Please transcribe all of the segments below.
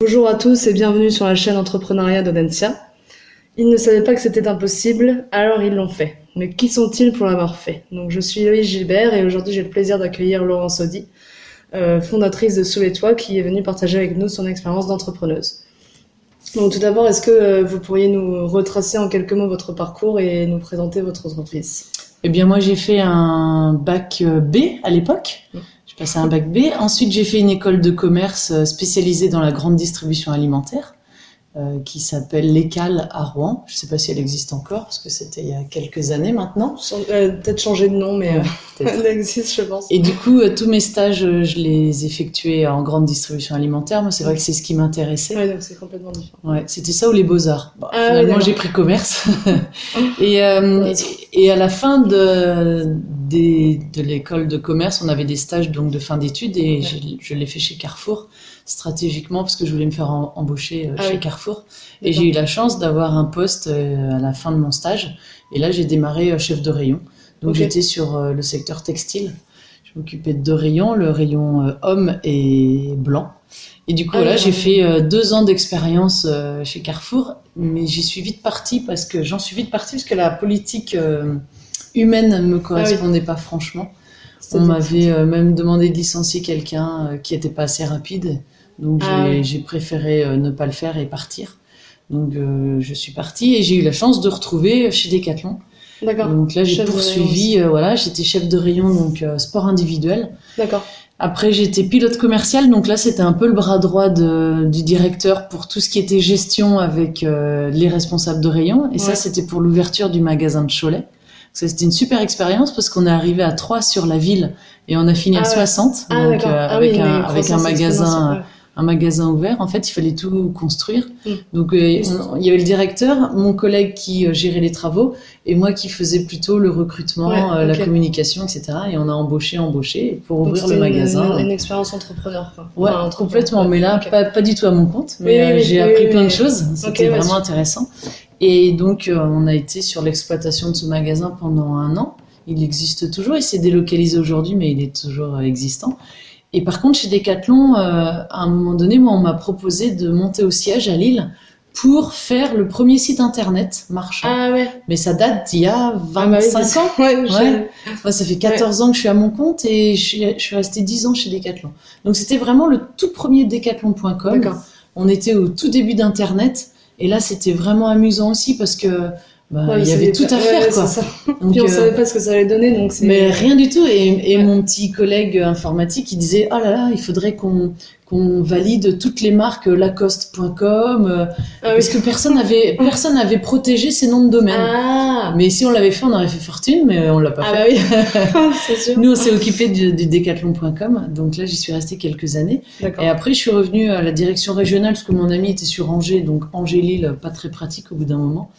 Bonjour à tous et bienvenue sur la chaîne Entrepreneuriat d'Odensia. Ils ne savaient pas que c'était impossible, alors ils l'ont fait. Mais qui sont-ils pour l'avoir fait? Donc je suis Loïs Gilbert et aujourd'hui j'ai le plaisir d'accueillir Laurence Audi, euh, fondatrice de Sous les Toits, qui est venue partager avec nous son expérience d'entrepreneuse. Donc tout d'abord, est-ce que euh, vous pourriez nous retracer en quelques mots votre parcours et nous présenter votre entreprise? Eh bien moi j'ai fait un bac euh, B à l'époque. Passé un bac B. Ensuite, j'ai fait une école de commerce euh, spécialisée dans la grande distribution alimentaire. Euh, qui s'appelle l'Écale à Rouen. Je ne sais pas si elle existe encore, parce que c'était il y a quelques années maintenant. Euh, peut-être changé de nom, mais elle existe, je pense. Et du coup, tous mes stages, je les effectuais en grande distribution alimentaire. Moi, c'est vrai que c'est ce qui m'intéressait. Donc c'est complètement différent. Ouais, c'était ça ou les beaux-arts. Bon, ah finalement, j'ai pris commerce. et, et à la fin de, de l'école de commerce, on avait des stages donc de fin d'études et je l'ai fait chez Carrefour stratégiquement parce que je voulais me faire embaucher euh, ah chez Carrefour. Et j'ai eu la chance d'avoir un poste euh, à la fin de mon stage. Et là, j'ai démarré euh, chef de rayon. Donc j'étais sur le secteur textile. Je m'occupais de deux rayons, le rayon homme et blanc. Et du coup, ah là, j'ai fait deux ans d'expérience chez Carrefour, mais j'y suis vite partie parce que j'en suis vite partie parce que la politique humaine ne me correspondait ah pas franchement. On m'avait même demandé de licencier quelqu'un qui n'était pas assez rapide. Donc ah j'ai préféré euh, ne pas le faire et partir. Donc euh, je suis partie et j'ai eu la chance de retrouver chez Decathlon. D'accord. Donc là j'ai poursuivi, euh, voilà, j'étais chef de rayon donc sport individuel. D'accord. Après j'étais pilote commercial, donc là c'était un peu le bras droit de, du directeur pour tout ce qui était gestion avec les responsables de rayon. Et ça c'était pour l'ouverture du magasin de Cholet. C'était une super expérience parce qu'on est arrivé à 3 sur la ville et on a fini à 60, ah, donc ah avec, un, avec un magasin un magasin ouvert. En fait, il fallait tout construire. Mm. Donc, euh, il y avait le directeur, mon collègue qui euh, gérait les travaux, et moi qui faisais plutôt le recrutement, euh, la communication, etc. Et on a embauché, embauché pour ouvrir le magasin. Une, une expérience entrepreneur, quoi. Ouais, complètement. Mais là, pas, pas, du tout à mon compte. Mais j'ai appris plein de choses. C'était vraiment intéressant. Et donc, on a été sur l'exploitation de ce magasin pendant un an. Il existe toujours. Il s'est délocalisé aujourd'hui, mais il est toujours existant. Et par contre, chez Decathlon, euh, à un moment donné, moi, on m'a proposé de monter au siège à Lille pour faire le premier site internet marchand. Ah ouais. Mais ça date d'il y a 25 ah bah ans. Ouais, ouais. Moi, ça fait 14 ans que je suis à mon compte et je suis, je suis restée 10 ans chez Decathlon. Donc c'était vraiment le tout premier decathlon.com. On était au tout début d'internet et là c'était vraiment amusant aussi parce que bah, il y avait tout à faire quoi. Donc, Puis on euh, savait pas ce que ça allait donner donc mais rien du tout et, et mon petit collègue informatique il disait oh là là il faudrait qu'on qu'on valide toutes les marques Lacoste.com euh, ah parce que personne avait personne n'avait protégé ces noms de domaine. Ah. Mais si on l'avait fait on aurait fait fortune mais on l'a pas ah fait. Bah oui. sûr. Nous on s'est occupé du, du decathlon.com donc là j'y suis restée quelques années et après je suis revenue à la direction régionale parce que mon ami était sur Angers donc Angers-Lille pas très pratique au bout d'un moment.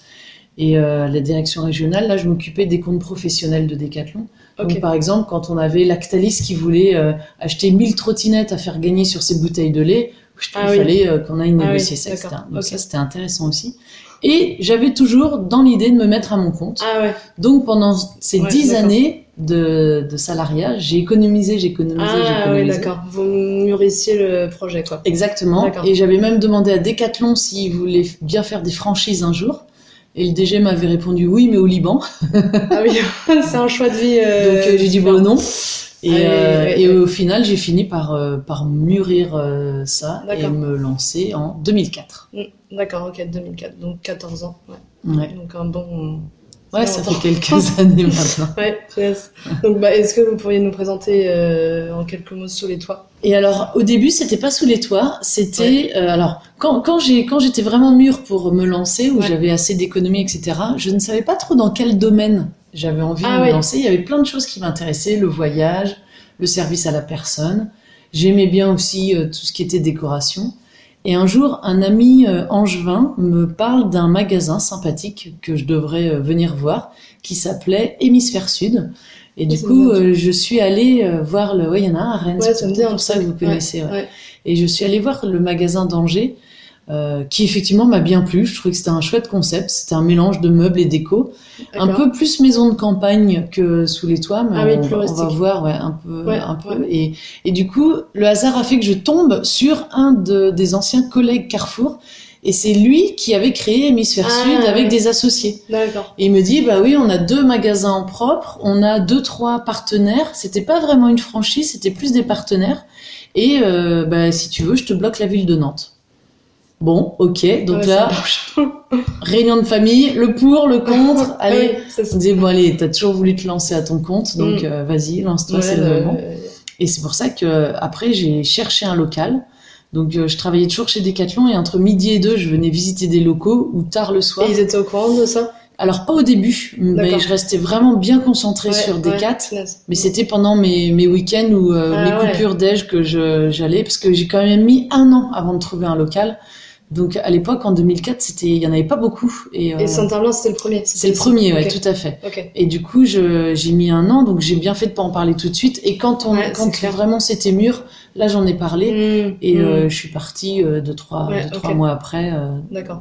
Et euh, la direction régionale, là, je m'occupais des comptes professionnels de Decathlon. Donc, par exemple, quand on avait Lactalis qui voulait euh, acheter 1000 trottinettes à faire gagner sur ses bouteilles de lait, ah il fallait euh, qu'on aille ah négocier ça. Donc ça, c'était intéressant aussi. Et j'avais toujours dans l'idée de me mettre à mon compte. Ah ouais. Donc pendant ces dix années de, de salariat, j'ai économisé, j'ai économisé, j'ai économisé. Ah oui, d'accord. Vous mûrissiez le projet, quoi. Exactement. Et j'avais même demandé à Decathlon s'ils voulaient bien faire des franchises un jour. Et le DG m'avait répondu oui, mais au Liban. ah oui, c'est un choix de vie. Euh, Donc euh, j'ai dit bon non. Et, ah euh, et au final, j'ai fini par, par mûrir ça et me lancer en 2004. Mm, d'accord, ok, 2004. Donc 14 ans. Ouais. Donc un bon, Ouais, ça fait quelques années maintenant. ouais, yes. Donc, bah, est-ce que vous pourriez nous présenter euh, en quelques mots sous les toits? Et alors, au début, c'était pas sous les toits, c'était euh, alors quand quand j'ai quand j'étais vraiment mûre pour me lancer, où j'avais assez d'économie, etc. Je ne savais pas trop dans quel domaine j'avais envie de ah me lancer. Il y avait plein de choses qui m'intéressaient, le voyage, le service à la personne. J'aimais bien aussi euh, tout ce qui était décoration. Et un jour, un ami euh, angevin me parle d'un magasin sympathique que je devrais euh, venir voir, qui s'appelait Hémisphère Sud. Et du coup, euh, je suis allée voir le. Oui, il y en a un à Rennes. Ouais, ça me dit pour ça que vous connaissez. Et je suis allée voir le magasin d'Angers. Euh, qui effectivement m'a bien plu. Je trouvais que c'était un chouette concept. C'était un mélange de meubles et déco, un peu plus maison de campagne que sous les toits, mais ah on, va voir, ouais, un peu, un peu. Et, et, du coup, le hasard a fait que je tombe sur un de, des anciens collègues Carrefour. Et c'est lui qui avait créé Hémisphère ah, Sud avec des associés. Et il me dit, bah oui, on a deux magasins en propre, on a deux, trois partenaires. C'était pas vraiment une franchise, c'était plus des partenaires. Et euh, bah, si tu veux, je te bloque la ville de Nantes. Bon, ok. Donc là, réunion de famille, le pour, le contre. allez, on dit bon allez, t'as toujours voulu te lancer à ton compte, donc mm. euh, vas-y, lance-toi, c'est le moment. Et c'est pour ça que après j'ai cherché un local. Donc euh, je travaillais toujours chez Decathlon et entre midi et deux, je venais visiter des locaux ou tard le soir. Et ils étaient au courant de ça? Alors pas au début, mais je restais vraiment bien concentrée sur des mais c'était pendant mes, mes week-ends ou euh, ah mes coupures d'âge que j'allais, parce que j'ai quand même mis un an avant de trouver un local. Donc à l'époque, en 2004, c'était, il y en avait pas beaucoup. Et, euh, Saint-Herblain, c'était le premier. C'est le premier, ouais, tout à fait. Et du coup, j'ai mis un an, donc j'ai bien fait de pas en parler tout de suite. Et quand on, quand vraiment c'était mûr, là j'en ai parlé. Mmh, et euh, mmh. je suis partie euh, deux trois, trois mois après,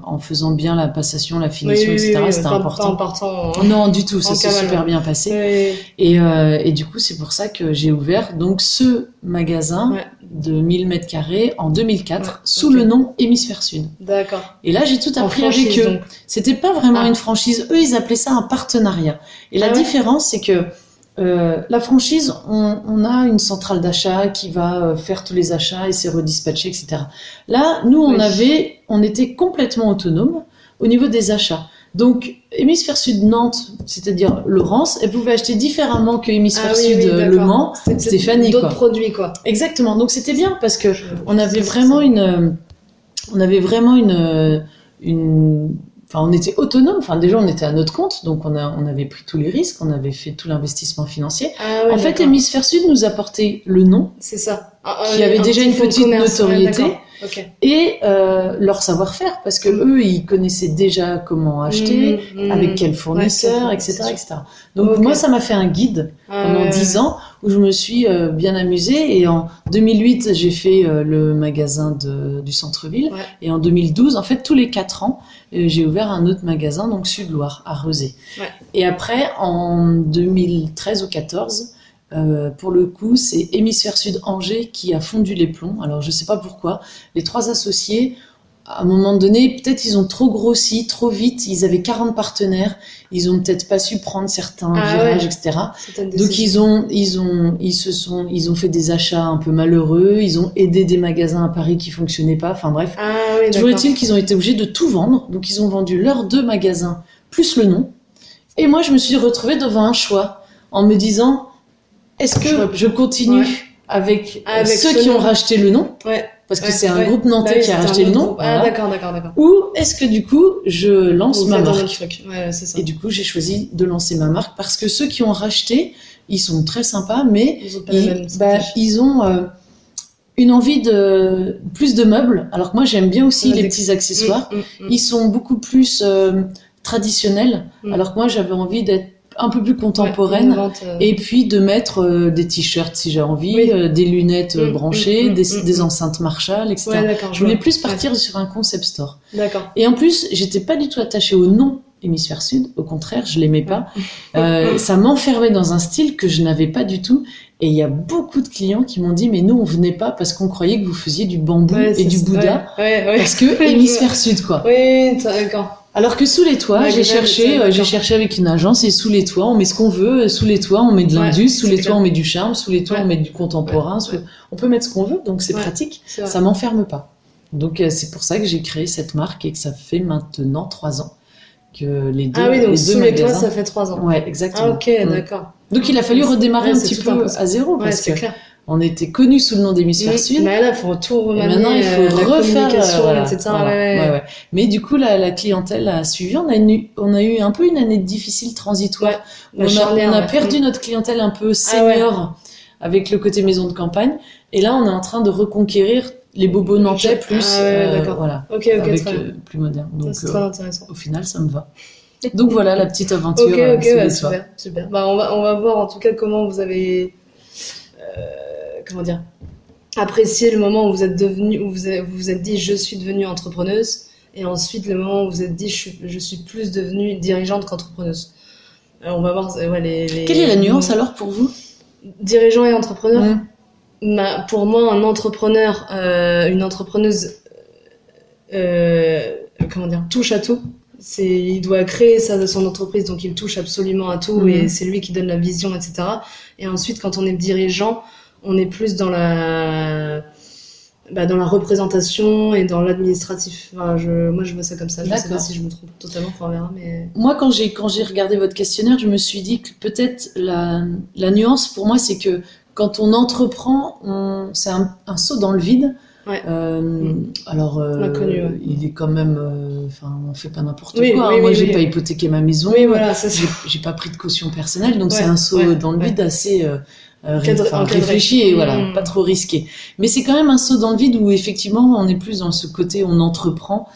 en faisant bien la passation, la finition, etc. c'était important. Pas en partant, non, du tout, ça s'est super bien passé. Et, et du coup, c'est pour ça que j'ai ouvert donc ce magasin de 1000 mètres carrés en 2004 sous le nom Hémisphère Sud. D'accord. Et là, j'ai tout appris avec eux. C'était pas vraiment ah. une franchise. Eux, ils appelaient ça un partenariat. Et la ah différence, c'est que euh, la franchise, on, a une centrale d'achat qui va euh, faire tous les achats et c'est redispatché, etc. Là, nous, on avait, on était complètement autonome au niveau des achats. Donc, hémisphère sud Nantes, c'est-à-dire Laurence, elle pouvait acheter différemment que hémisphère ah sud Le Mans, Stéphanie. D'autres produits, quoi. Exactement. Donc, c'était bien parce que on avait vraiment une, on avait vraiment une, une, enfin, on était autonome. Enfin, déjà, on était à notre compte, donc on a, on avait pris tous les risques, on avait fait tout l'investissement financier. Ah en fait, hémisphère sud nous apportait le nom. C'est ça. Ah, qui avait déjà une petite notoriété et euh, leur savoir-faire parce que eux ils connaissaient déjà comment acheter, mmh, mmh. avec quel fournisseur, etc., etc. Donc moi ça m'a fait un guide pendant dix ans où je me suis euh, bien amusée et en 2008 j'ai fait euh, le magasin de, du centre-ville et en 2012 en fait tous les quatre ans j'ai ouvert un autre magasin donc Sud-Loire à Rezé. Et après en 2013 ou 14 euh, pour le coup, c'est Hémisphère Sud Angers qui a fondu les plombs. Alors, je sais pas pourquoi. Les trois associés, à un moment donné, peut-être ils ont trop grossi, trop vite. Ils avaient 40 partenaires. Ils ont peut-être pas su prendre certains ah virages, etc. Donc, ils ont, ils ont, ils se sont, ils ont fait des achats un peu malheureux. Ils ont aidé des magasins à Paris qui fonctionnaient pas. Enfin, bref. Ah, oui, Toujours est-il qu'ils ont été obligés de tout vendre. Donc, ils ont vendu leurs deux magasins plus le nom. Et moi, je me suis retrouvée devant un choix en me disant, est-ce que je continue avec, ceux qui ont racheté le nom Parce que c'est un groupe nantais bah qui a racheté le nom. Ah, d'accord, d'accord, d'accord. Ou est-ce que du coup, je lance ma marque Et du coup, j'ai choisi de lancer ma marque parce que ceux qui ont racheté, ils sont très sympas, mais ils, ont, bah, euh, une envie de plus de meubles. Alors que moi, j'aime bien aussi les petits accessoires. Mm, mm, mm. Ils sont beaucoup plus euh, traditionnels. Alors que moi, j'avais envie d'être un peu plus contemporaine euh, et puis de mettre euh, des t-shirts si j'ai envie, euh, des lunettes mm, branchées, mm, mm, des, enceintes Marshall, etc. je voulais plus partir sur un concept store. Et en plus, j'étais pas du tout attachée au nom hémisphère sud, au contraire, je l'aimais pas. ça m'enfermait dans un style que je n'avais pas du tout. Et il y a beaucoup de clients qui m'ont dit, mais nous, on venait pas parce qu'on croyait que vous faisiez du bambou et du Bouddha. parce que hémisphère sud, quoi. Oui, d'accord. Alors que sous les toits, j'ai cherché, euh, j'ai cherché avec une agence et sous les toits, on met ce qu'on veut. Sous les toits, on met de l'indus. sous les toits, on met du charme. Sous les toits, on met du contemporain. On peut mettre ce qu'on veut, donc c'est pratique. Ça m'enferme pas. Donc euh, c'est pour ça que j'ai créé cette marque et que ça fait maintenant trois ans que les deux. Ah oui, donc les sous les toits, ça fait trois ans. Ouais, exactement. Ah ok, mm. d'accord. Donc il a fallu redémarrer un petit peu à zéro parce que clair on était connus sous le nom d'hémisphère mmh, sud. Mais là, il faut tout maintenant, il faut euh, refaire la etc. Mais du coup, la, clientèle a suivi. On a, eu, on a eu un peu une année difficile transitoire. on, a, perdu notre clientèle un peu ah senior avec le côté maison de campagne. Et là, on est en train de reconquérir les bobos nantais plus, ah euh, voilà, okay, okay, avec euh, plus moderne. Donc, c'est très intéressant. Au final, ça me va. Donc voilà la petite aventure. ok, ok, super, super. Bah, on va, on va voir en tout cas comment vous avez comment dire apprécié le moment où vous êtes devenu, où vous vous êtes dit je suis devenue entrepreneuse, et ensuite le moment où vous êtes dit je suis, je suis plus devenue dirigeante qu'entrepreneuse. Euh, on va voir ouais, les, Quelle est la nuance alors pour vous? Dirigeant et entrepreneur? pour moi, un entrepreneur, euh, une entrepreneuse, euh, comment dire, touche à tout. C'est, il doit créer sa, son entreprise, donc il touche absolument à tout et c'est lui qui donne la vision, etc. Et ensuite, quand on est dirigeant, on est plus dans la bah, dans la représentation et dans l'administratif. Enfin, je, moi, je vois ça comme ça. Je ne sais pas si je me trompe totalement, on verra. Mais... Moi, quand j'ai, quand j'ai regardé votre questionnaire, je me suis dit que peut-être la, la nuance pour moi, c'est que quand on entreprend, on, c'est un, un, saut dans le vide. Ouais. Euh. Alors, euh, Connu, ouais. il est quand même. euh, Enfin, on fait pas n'importe Oui, quoi. oui, hein. Moi, oui, j'ai oui. pas hypothéqué ma maison. Voilà. J'ai, j'ai pas pris de caution personnelle, donc Ouais, c'est un saut dans le vide assez euh, euh, ré- Cadre- enfin, réfléchi et voilà, Mm. pas trop risqué. Mais c'est quand même un saut dans le vide où effectivement on est plus dans ce côté on entreprend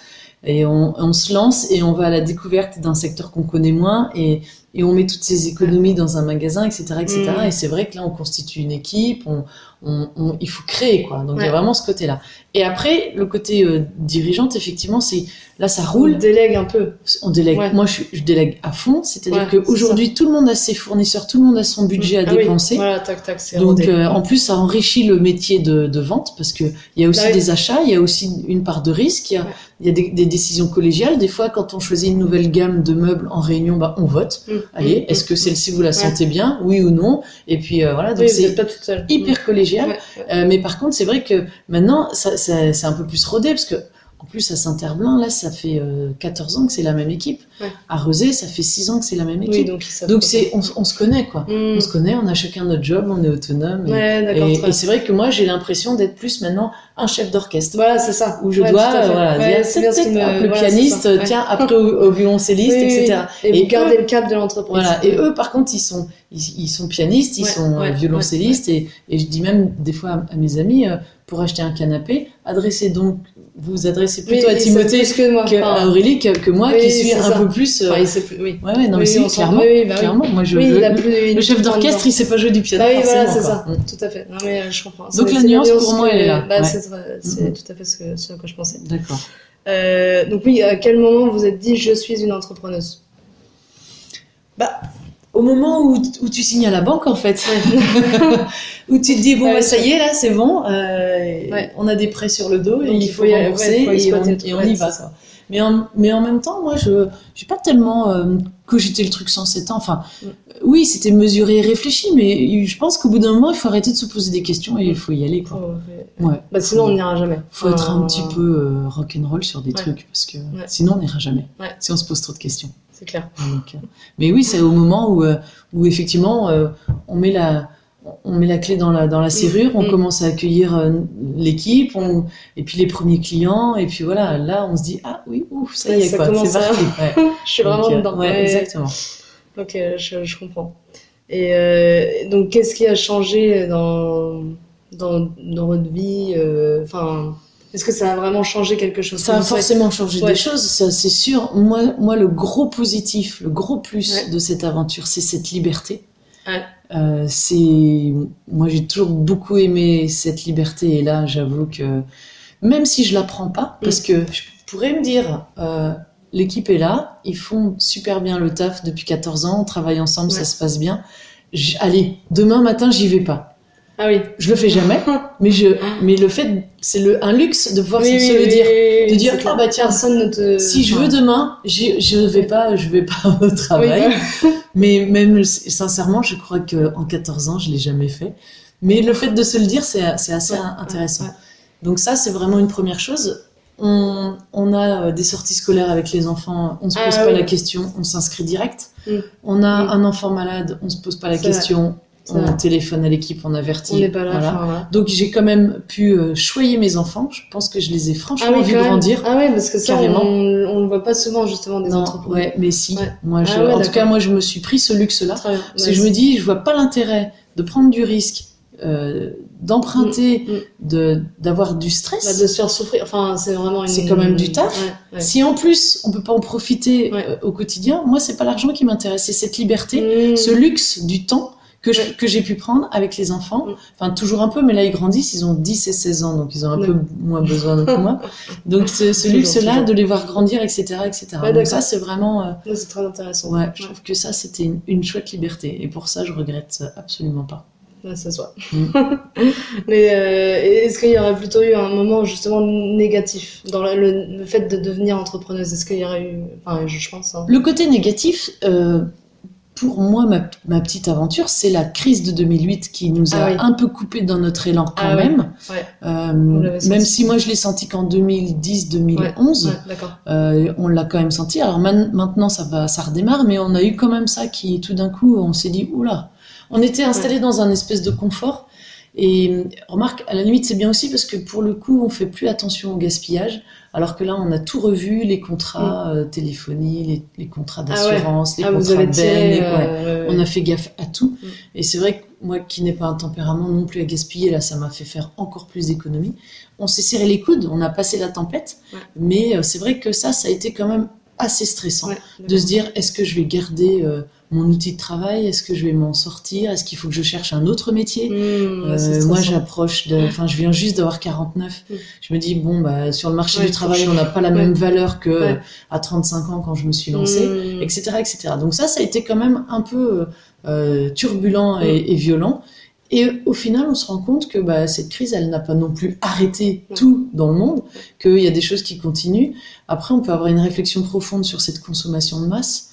et on, on se lance et on va à la découverte d'un secteur qu'on connaît moins et, et on met toutes ces économies dans un magasin, etc., etc. Mm. Et c'est vrai que là on constitue une équipe, on, on, on- il faut créer quoi. Donc il y a vraiment ce côté-là. Et après le côté euh, dirigeante, effectivement, c'est là ça On roule. délègue un peu. On délègue. Ouais. Moi, je, je délègue à fond. C'est-à-dire Ouais, qu'aujourd'hui, tout le monde a ses fournisseurs, tout le monde a son budget à Ah oui, dépenser. Voilà, tac, tac, Donc, euh, en plus, ça enrichit le métier de, de vente parce que il y a aussi Bah des achats, il y a aussi une part de risque, a. il y a des, des décisions collégiales. Des fois, quand on choisit une nouvelle gamme de meubles en réunion, bah, on vote. Mm, Allez, mm, est-ce que mm, celle-ci vous la Ouais. sentez bien, oui ou non? Et puis euh, voilà, donc Oui, c'est hyper collégial. Ouais, ouais. Euh, mais par contre, c'est vrai que maintenant, ça, ça- c'est un peu plus rodé parce que, en plus, à Saint-Herblain, là, ça fait euh, 14 ans que c'est la même équipe. Ouais. À Rezé, ça fait 6 ans que c'est la même équipe. donc c'est, on, on se connaît, quoi. Mm. On se connaît, on a chacun notre job, on est autonome. et- Ouais, d'accord. et, très et c'est vrai que moi, j'ai l'impression d'être plus maintenant un chef d'orchestre. Voilà, c'est ça. Où je Ouais, dois euh, voilà, dire c'est le voilà, pianiste, tiens, après au, au violoncelliste, Oui, etc. oui. Et, eux- le cap de l'entreprise. Voilà. Et eux, par contre, ils sont, ils, ils sont pianistes, ils sont euh, violoncellistes, Et, et je dis même des fois à, à mes amis, euh, pour acheter un canapé, adressez donc, vous adressez plutôt Oui, à Timothée qu'à Aurélie que, que moi, Oui, qui suis un ça. peu plus. euh, enfin, il sait plus, oui. Ouais, ouais, non, mais si, clairement. bah clairement. Moi, je, le, il a plus, le chef le d'orchestre, il sait pas jouer du piano. Bah oui, voilà, c'est ça. Mm. Tout à fait. Non, mais euh, je comprends. Donc, la nuance, pour moi, que- elle est là. Bah, Ouais. c'est Mhm. tout à fait ce, ce à quoi je pensais. D'accord. Euh, donc oui, à quel moment vous êtes dit je suis une entrepreneuse? Bah, au moment où, où tu signes à la banque, en fait, où tu te dis bon, bah, ça y est, là, c'est bon, euh, Ouais. on a des prêts sur le dos et Donc, il il faut y aller, rembourser ouais, il et, on, et y va. quoi. Mais en, mais en même temps, moi, je j'ai pas tellement euh, cogité le truc sans sept ans. Enfin, Mm. oui, c'était mesuré et réfléchi, mais je pense qu'au bout d'un moment, il faut arrêter de se poser des questions et il faut y aller. Quoi. Oh, ouais. Bah, sinon, on n'ira jamais. faut être un petit peu rock'n'roll sur des trucs parce que sinon on n'ira jamais. Si on se pose trop de questions. C'est clair. Donc, mais oui, c'est au moment où, euh, où effectivement euh, on met la on met la clé dans la dans la serrure, on Mm. commence à accueillir euh, l'équipe, on- et puis les premiers clients, et puis voilà, là on se dit ah oui, ouf, ça y est ça quoi, c'est parti. Ouais. Je suis Donc, vraiment dedans. Ouais, exactement. Ok, je, je comprends. Et euh, donc, qu'est-ce qui a changé dans, dans, dans votre vie euh, est-ce que ça a vraiment changé quelque chose Ça a forcément changé Ouais. des choses, ça c'est sûr. Moi, moi, le gros positif, le gros plus Ouais. de cette aventure, c'est cette liberté. Ouais. Euh, c'est, moi, j'ai toujours beaucoup aimé cette liberté, et là, j'avoue que même si je la prends pas, parce Mm. que je pourrais me dire, euh, l'équipe est là, ils font super bien le taf depuis 14 ans, on travaille ensemble, Ouais. ça se passe bien. J- allez, demain matin, j'y vais pas. Ah oui. Je le fais jamais, mais je, mais le fait, c'est le, un luxe de pouvoir Oui, se oui, le dire. oui, de dire, ah bah tiens, personne ne te. Si je veux demain, je vais pas, je vais pas au travail. Mais même sincèrement, je crois que en 14 ans, je l'ai jamais fait. Mais le fait de se le dire, c'est assez Ouais, intéressant. ouais, ouais. Donc ça, c'est vraiment une première chose. On, on a euh, des sorties scolaires avec les enfants, on se Ah pose pas oui. la question, on s'inscrit direct. Mm. On a Mm. un enfant malade, on se pose pas la vrai. On téléphone à l'équipe, on avertit. on n'est pas là. Voilà. enfin, voilà. Donc j'ai quand même pu euh, choyer mes enfants. Je pense que je les ai franchement Ah oui, même. grandir. Ah oui, parce que ça, Carrément. on, on le voit pas souvent justement des Non, entreprises. ouais, mais si. Ouais. Moi, je, Ah ouais, en tout cas, moi, je me suis pris ce luxe-là. Parce que je me dis, je vois pas l'intérêt de prendre du risque, euh, d'emprunter, Mm, mm. de d'avoir du Bah, stress. de se faire souffrir. Enfin, c'est vraiment une. C'est quand même du taf. Ouais, ouais. Si en plus on peut pas en profiter Ouais. euh, au quotidien, moi c'est pas l'argent qui m'intéresse, c'est cette liberté, Mm. ce luxe du temps que, j'ai pu prendre avec les enfants. Mm. Enfin, toujours un peu, mais là, ils grandissent, ils ont 10 et 16 ans, donc ils ont un peu moins besoin que moi. Donc, ce, ce luxe-là, de les voir grandir, etc., etc. Ouais, donc ça, c'est vraiment, euh, Ouais, c'est très intéressant. ouais, je trouve que ça, c'était une, une chouette liberté. Et pour ça, je regrette absolument pas. Ça se voit. Mm. Mais euh, est-ce qu'il y aurait plutôt eu un moment justement négatif dans le, le- le fait de devenir entrepreneuse? Est-ce qu'il y aurait eu. Enfin, je, je pense. hein. Le côté négatif, euh, pour moi, ma, ma petite aventure, c'est la crise de 2008 qui nous a Ah oui. un peu coupé dans notre élan quand Ah oui. même. Ouais. Euh, même si moi je l'ai senti qu'en 2010-2011, Ouais, d'accord. euh, on l'a quand même senti. Alors maintenant ça va, ça redémarre, mais on a eu quand même ça qui tout d'un coup on s'est dit oula, on était installé dans un espèce de confort. Et remarque, à la limite c'est bien aussi parce que pour le coup on fait plus attention au gaspillage, alors que là on a tout revu, les contrats euh, téléphonie, les, les contrats Mm. Ah ouais. d'assurance, les Ah, contrats de ouais. euh, On a fait gaffe à tout. Mm. Et c'est vrai que moi, qui n'ai pas un tempérament non plus à gaspiller, là, ça m'a fait faire encore plus d'économies. On s'est serré les coudes, on a passé la tempête. Ouais. Mais euh, c'est vrai que ça, ça a été quand même assez stressant. De se dire, est-ce que je vais garder euh, mon outil de travail Est-ce que je vais m'en sortir Est-ce qu'il faut que je cherche un autre métier Mmh, Euh, moi, j'approche de. Enfin, je viens juste d'avoir 49. Mm. Je me dis, bon, bah, sur le marché Ouais, du travail, on n'a pas la ouais. même valeur que Ouais. euh, à 35 ans quand je me suis lancée Mmh. etc., etc. Donc ça, ça a été quand même un peu euh, turbulent et, et violent. Et au final, on se rend compte que bah, cette crise, elle n'a pas non plus arrêté tout dans le monde, qu'il y a des choses qui continuent. Après, on peut avoir une réflexion profonde sur cette consommation de masse.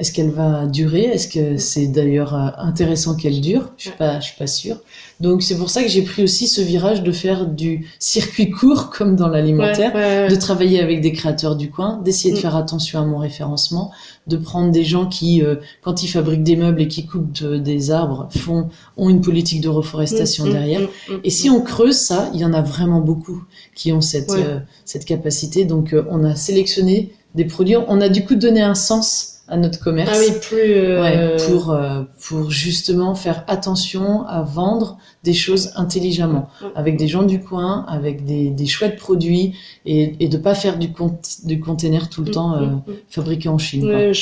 Est-ce qu'elle va durer? Est-ce que c'est d'ailleurs euh, intéressant qu'elle dure? Je suis pas, je suis pas sûre. Donc c'est pour ça que j'ai pris aussi ce virage de faire du circuit court comme dans l'alimentaire Ouais, ouais, ouais. de travailler avec des créateurs du coin, d'essayer de Mm. faire attention à mon référencement, de prendre des gens qui, euh, quand ils fabriquent des meubles et qui coupent euh, des arbres, font, ont une politique de reforestation Mmh, derrière. mmh, mmh, Et si on creuse ça, il y en a vraiment beaucoup qui ont cette, euh, cette capacité. Donc euh, on a sélectionné des produits, on a du coup donné un sens à notre commerce. Ah oui, plus. euh, Ouais, pour, euh, pour justement faire attention à vendre des choses intelligemment, Ouais. avec des gens du coin, avec des, des chouettes produits, et, et de pas faire du, cont du container tout le mmh, temps euh, mmh, fabriqué en Chine. Ouais.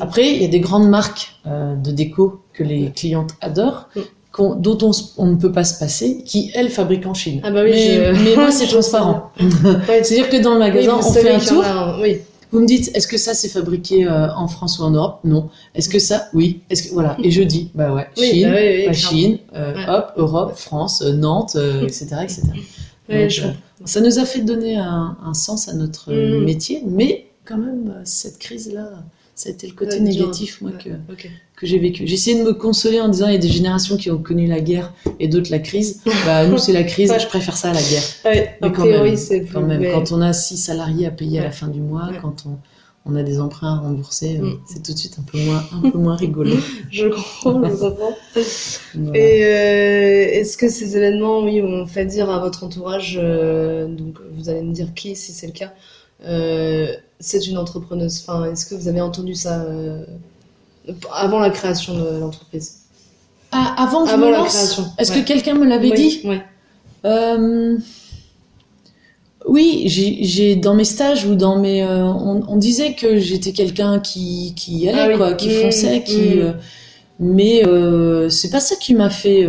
Après, il y a des grandes marques de déco que les clientes adorent, Mm. dont on, on ne peut pas se passer, qui elles fabriquent en Chine. Ah bah oui, mais, je- mais moi, c'est transparent. C'est-à-dire que dans le magasin, on fait un tour. un- Oui. Vous me dites, est-ce que ça c'est fabriqué euh, en France ou en Europe? Non. Est-ce que ça? Oui. Est-ce que voilà Et je dis, bah ouais, Oui, Chine, bah oui, oui, pas clairement. Chine, euh, Ouais. hop, Europe, France, euh, Nantes, euh, etc., etc. Donc, je ça nous a fait donner un, un sens à notre Mm. métier, mais quand même cette crise-là, ça a été le côté négatif moi Ouais, que. Que j'ai vécu. Essayé de me consoler en disant il y a des générations qui ont connu la guerre et d'autres la crise. Bah nous c'est la crise, Ouais. je préfère ça à la guerre. Ouais, Mais quand même, Quand même, on a six salariés à payer à la fin du mois, quand on, on a des emprunts à rembourser, Mm. c'est tout de suite un peu moins, un peu moins rigolo. Je comprends, je comprends. Voilà. Et euh, est-ce que ces événements, oui, ont fait dire à votre entourage, euh, donc vous allez me dire qui, si c'est le cas, euh, c'est une entrepreneuse. Enfin, est-ce que vous avez entendu ça avant la création de l'entreprise Ah, avant que je Avant la création. est-ce ouais. que quelqu'un me l'avait Oui, dit ouais. Euh, Oui, j'ai dans mes stages ou dans mes, euh, on, on disait que j'étais quelqu'un qui qui allait Ah oui. quoi, qui Mmh, fonçait, qui. mmh. euh, mais euh, c'est pas ça qui m'a fait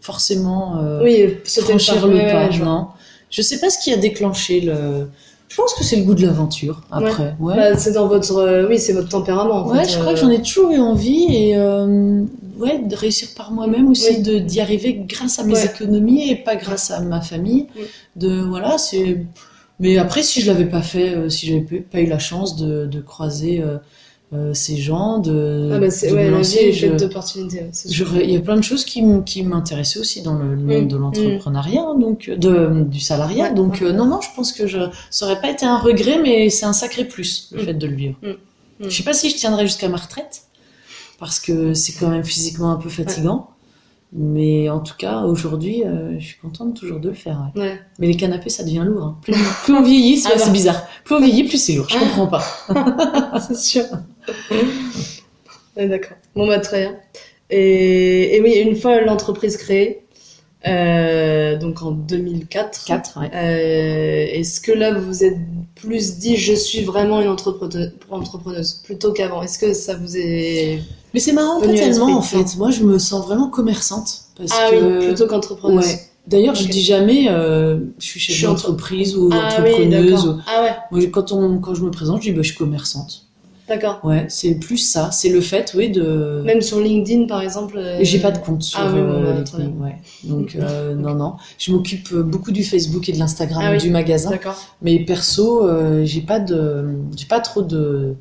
forcément Oui, franchir pas- le pas. ouais, non, je sais pas ce qui a déclenché le. Je pense que c'est le goût de l'aventure après. Ouais. Bah, c'est dans votre, euh, oui, c'est votre tempérament. En Ouais, fait, je crois euh, que j'en ai toujours eu envie et euh, ouais, de réussir par moi-même aussi, Oui. de d'y arriver grâce à mes Ouais. économies et pas grâce à ma famille. Oui. De voilà, c'est. Mais après, si je l'avais pas fait, si j'avais pas eu la chance de, de croiser euh, euh, ces gens, de, Ah bah, c'est de ouais, me la vie lancer, est je- faite d'opportunités. il y a plein de choses qui, qui m'intéressaient aussi dans le monde Mm, de l'entrepreneuriat, donc de, du salariat. Ouais, donc ouais. euh, non, non, je pense que je, ça aurait pas été un regret, mais c'est un sacré plus le Mm. fait de le vivre. Mm. Je sais pas si je tiendrai jusqu'à ma retraite parce que c'est quand même physiquement un peu fatigant. Mais en tout cas, aujourd'hui, euh, je suis contente toujours de le faire. ouais. Ouais. Mais les canapés, ça devient lourd. hein. Plus, plus on vieillit, c'est Ah c'est bah. bizarre. Plus on vieillit, plus c'est lourd. Je comprends pas. c'est sûr. Ouais, D'accord. Bon, bah, très bien. Et, et oui, une fois l'entreprise créée, euh, donc en 2004, Quatre, ouais. euh, est-ce que là vous vous êtes plus dit je suis vraiment une entrepreneuse plutôt qu'avant? Est-ce que ça vous est. Mais c'est marrant, pas tellement en fait. Moi, je me sens vraiment commerçante. Parce ah que... oui, plutôt qu'entrepreneuse. Ouais. D'ailleurs, je dis jamais euh, je suis chef d'entreprise ou ah, entrepreneuse. Oui, Ah ouais. Moi, quand, on, quand je me présente, je dis bah, je suis commerçante. D'accord. Ouais, c'est plus ça. C'est le fait, oui, de. Même sur LinkedIn, par exemple. Euh... J'ai pas de compte sur ah, oui, euh, bah, LinkedIn. Ouais. Donc, euh, non, non. Je m'occupe beaucoup du Facebook et de l'Instagram ah, oui. du magasin. D'accord. Mais perso, euh, j'ai pas de, j'ai pas trop de,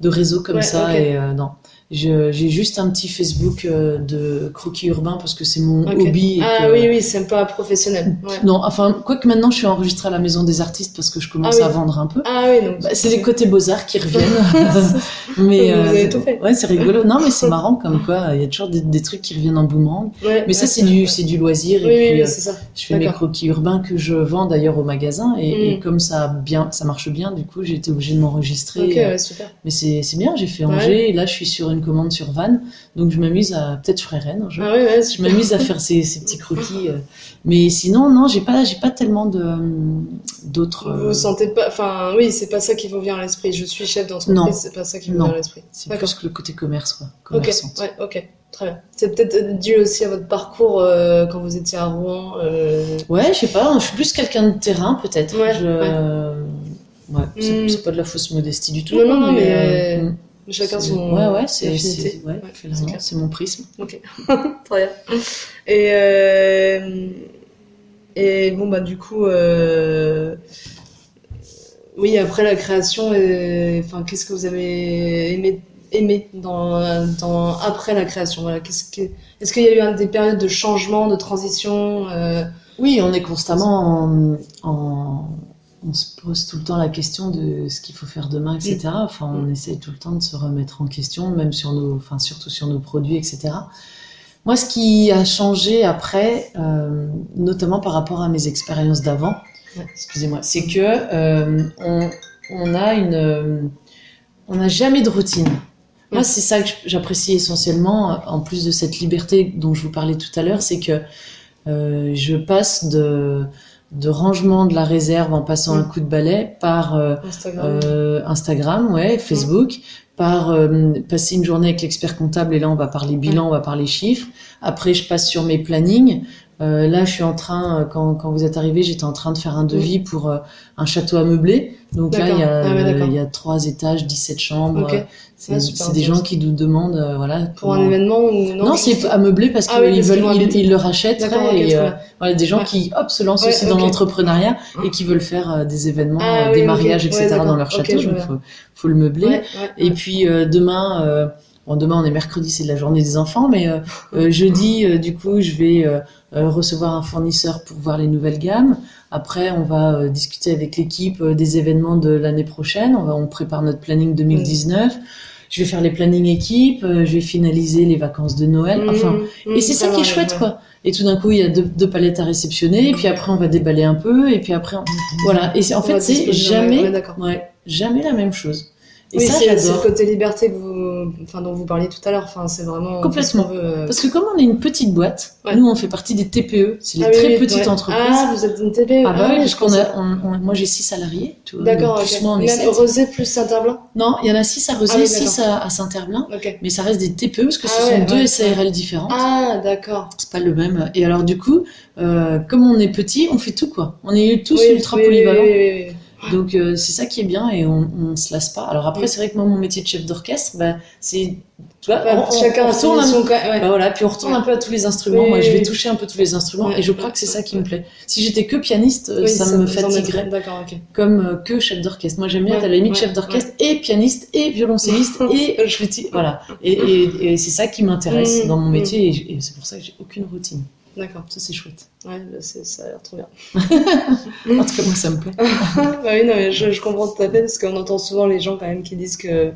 de réseau comme Ouais, ça et euh, non. J'ai juste un petit Facebook euh, de croquis urbain parce que c'est mon hobby. et Ah que- oui, oui, c'est pas professionnel. Ouais. Non, enfin, quoique maintenant je suis enregistrée à la Maison des Artistes parce que je commence Ah oui. à vendre un peu. Ah oui, donc. Bah, c'est les côtés beaux-arts qui reviennent. mais Vous avez euh, tout fait. Ouais, c'est rigolo. Non, mais c'est marrant comme quoi, il y a toujours des, des trucs qui reviennent en boomerang. Ouais, Mais ça, c'est du, c'est du loisir. Oui, et puis, oui, euh, c'est ça. je fais mes croquis urbains que je vends d'ailleurs au magasin. Et, et Mm. comme ça, bien, ça marche bien, du coup, j'ai été obligée de m'enregistrer. Ok, ouais, super. Mais c'est bien, j'ai fait. Angers. Et là, je suis sur une commande sur Vannes. Donc, je m'amuse à. Peut-être je ferai Rennes un jour. Ah ouais, Je m'amuse à faire ces, ces petits croquis. euh. Mais sinon, non, j'ai pas, j'ai pas tellement de d'autres. Vous euh, vous sentez pas. Enfin, oui, c'est pas ça qui vous vient à l'esprit. Je suis chef Non. d'entreprise, c'est pas ça qui Non. vient à l'esprit. C'est D'accord. plus que le côté commerce, quoi. Ok, ouais, ok, très bien. C'est peut-être dû aussi à votre parcours euh, quand vous étiez à Rouen. euh, Ouais, je sais pas, je suis plus quelqu'un de terrain, peut-être. Ouais, Je- ouais. ouais, c'est c'est pas de la fausse modestie du tout. Non, mais, euh, euh, mm. Chacun son Ouais, ouais, c'est ouais, Ouais, mon prisme. Ok, très bien. Et, euh, et bon, bah, du coup, euh, oui, après la création, euh, enfin, qu'est-ce que vous avez aimé, aimé dans, dans, après la création? Voilà, est-ce qu'il y a eu un- des périodes de changement, de transition? euh, Oui, on est constamment en, en- On se pose tout le temps la question de ce qu'il faut faire demain, etc. Enfin, on essaye tout le temps de se remettre en question, même sur nos, enfin, surtout sur nos produits, etc. Moi, ce qui a changé après, euh, notamment par rapport à mes expériences d'avant, excusez-moi, c'est que euh, on, on a une, euh, on n'a jamais de routine. Moi, c'est ça que j'apprécie essentiellement, en plus de cette liberté dont je vous parlais tout à l'heure, c'est que euh, je passe de, de rangement de la réserve en passant Mm. un coup de balai par euh, Instagram. euh, Instagram, ouais, Facebook, par euh, passer une journée avec l'expert comptable et là on va parler bilan, on va parler chiffres. Après je passe sur mes plannings. Euh, là je suis en train, euh, quand, quand vous êtes arrivé, j'étais en train de faire un devis pour euh, un château à meubler. Donc là il y, a. Ah ouais, il y a trois étages, 17 chambres. Ok. C'est des gens qui nous demandent, euh, voilà. Pour un événement ou non? Non, c'est à meubler parce Ah qu'ils oui, veulent, ils, le ok, et euh, voilà, des gens Ouais. qui hop se lancent Ouais, aussi dans l'entrepreneuriat et qui veulent faire des événements, Ah oui, des mariages, etc. dans leur château. donc faut, faut le meubler. Et puis demain, bon demain on est mercredi, c'est la journée des enfants, mais euh, euh, jeudi euh, du coup je vais euh, recevoir un fournisseur pour voir les nouvelles gammes. Après on va discuter avec l'équipe des événements de l'année prochaine. On va on prépare notre planning 2019. Je vais faire les plannings équipes, euh, je vais finaliser les vacances de Noël. Enfin, Mmh, et c'est ça mmh, qui est chouette, quoi. Et tout d'un coup, il y a deux, deux palettes à réceptionner, et puis après, on va déballer un peu, et puis après, on- voilà. Et c'est- en On fait, c'est jamais, ouais, jamais la même chose. Et oui, ça, c'est c'est le j'adore. côté liberté que vous, enfin, dont vous parliez tout à l'heure. Enfin, c'est vraiment ce Complètement. euh. Parce que comme on est une petite boîte, Ouais. nous, on fait partie des TPE, c'est les Ah très oui, petites ouais. entreprises. Ah, vous êtes une TPE. Ah bah oui, oui, parce qu'on a, on- on- moi j'ai six salariés, tu vois. D'accord, plus ok. moi, on est sept. Rosé plus Saint-Herblain Non, il y en a six à Rosé, Ah oui, six à, à Saint-Herblain, mais ça reste des TPE parce que ce Ah sont ouais, deux SARL différentes. Ah, d'accord. C'est pas le même. Et alors du coup, euh, comme on est petit, on fait tout quoi. On est tous ultra oui, oui, polyvalents. Donc euh, c'est ça qui est bien et on, on se lasse pas. Alors après Oui. c'est vrai que moi mon métier de chef d'orchestre, bah, c'est tu vois, Bah, on- chacun on son retourne même, ouais. bah voilà, puis on retourne Ouais. un peu à tous les instruments. Oui, Moi je vais toucher un peu tous les instruments Ouais. et je crois que c'est ça qui me plaît. Si j'étais que pianiste, euh, Oui, ça, me fatiguerait. D'accord, ok. Comme euh, que chef d'orchestre. Moi j'aime bien être à la limite chef d'orchestre et pianiste et violoncelliste et flûtiste. Voilà. Et, et- et c'est ça qui m'intéresse Mm, dans mon mm. métier et, et c'est pour ça que j'ai aucune routine. D'accord. Ça c'est chouette. Ouais, ça a l'air trop bien. En tout cas moi ça me plaît. bah oui, non, mais je, je comprends tout à fait parce qu'on entend souvent les gens quand même qui disent que.